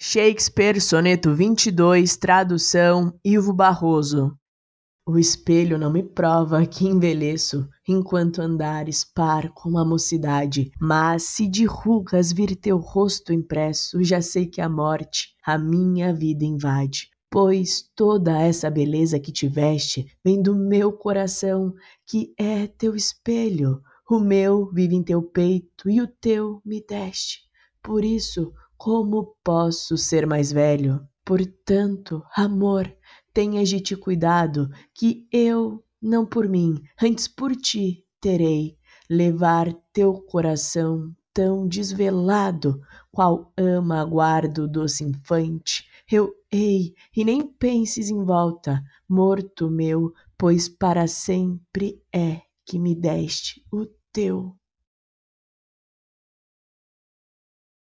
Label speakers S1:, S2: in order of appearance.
S1: Shakespeare, soneto 22, tradução Ivo Barroso. O espelho não me prova que envelheço, enquanto andares par com a mocidade. Mas se de rugas vir teu rosto impresso, já sei que a morte a minha vida invade. Pois toda essa beleza que tiveste vem do meu coração, que é teu espelho. O meu vive em teu peito e o teu me deste. Por isso, como posso ser mais velho? Portanto, amor, tenhas de te cuidado, que eu, não por mim, antes por ti, terei levar teu coração tão desvelado, qual ama aguardo doce infante. Eu hei, e nem penses em volta, morto meu, pois para sempre é que me deste o teu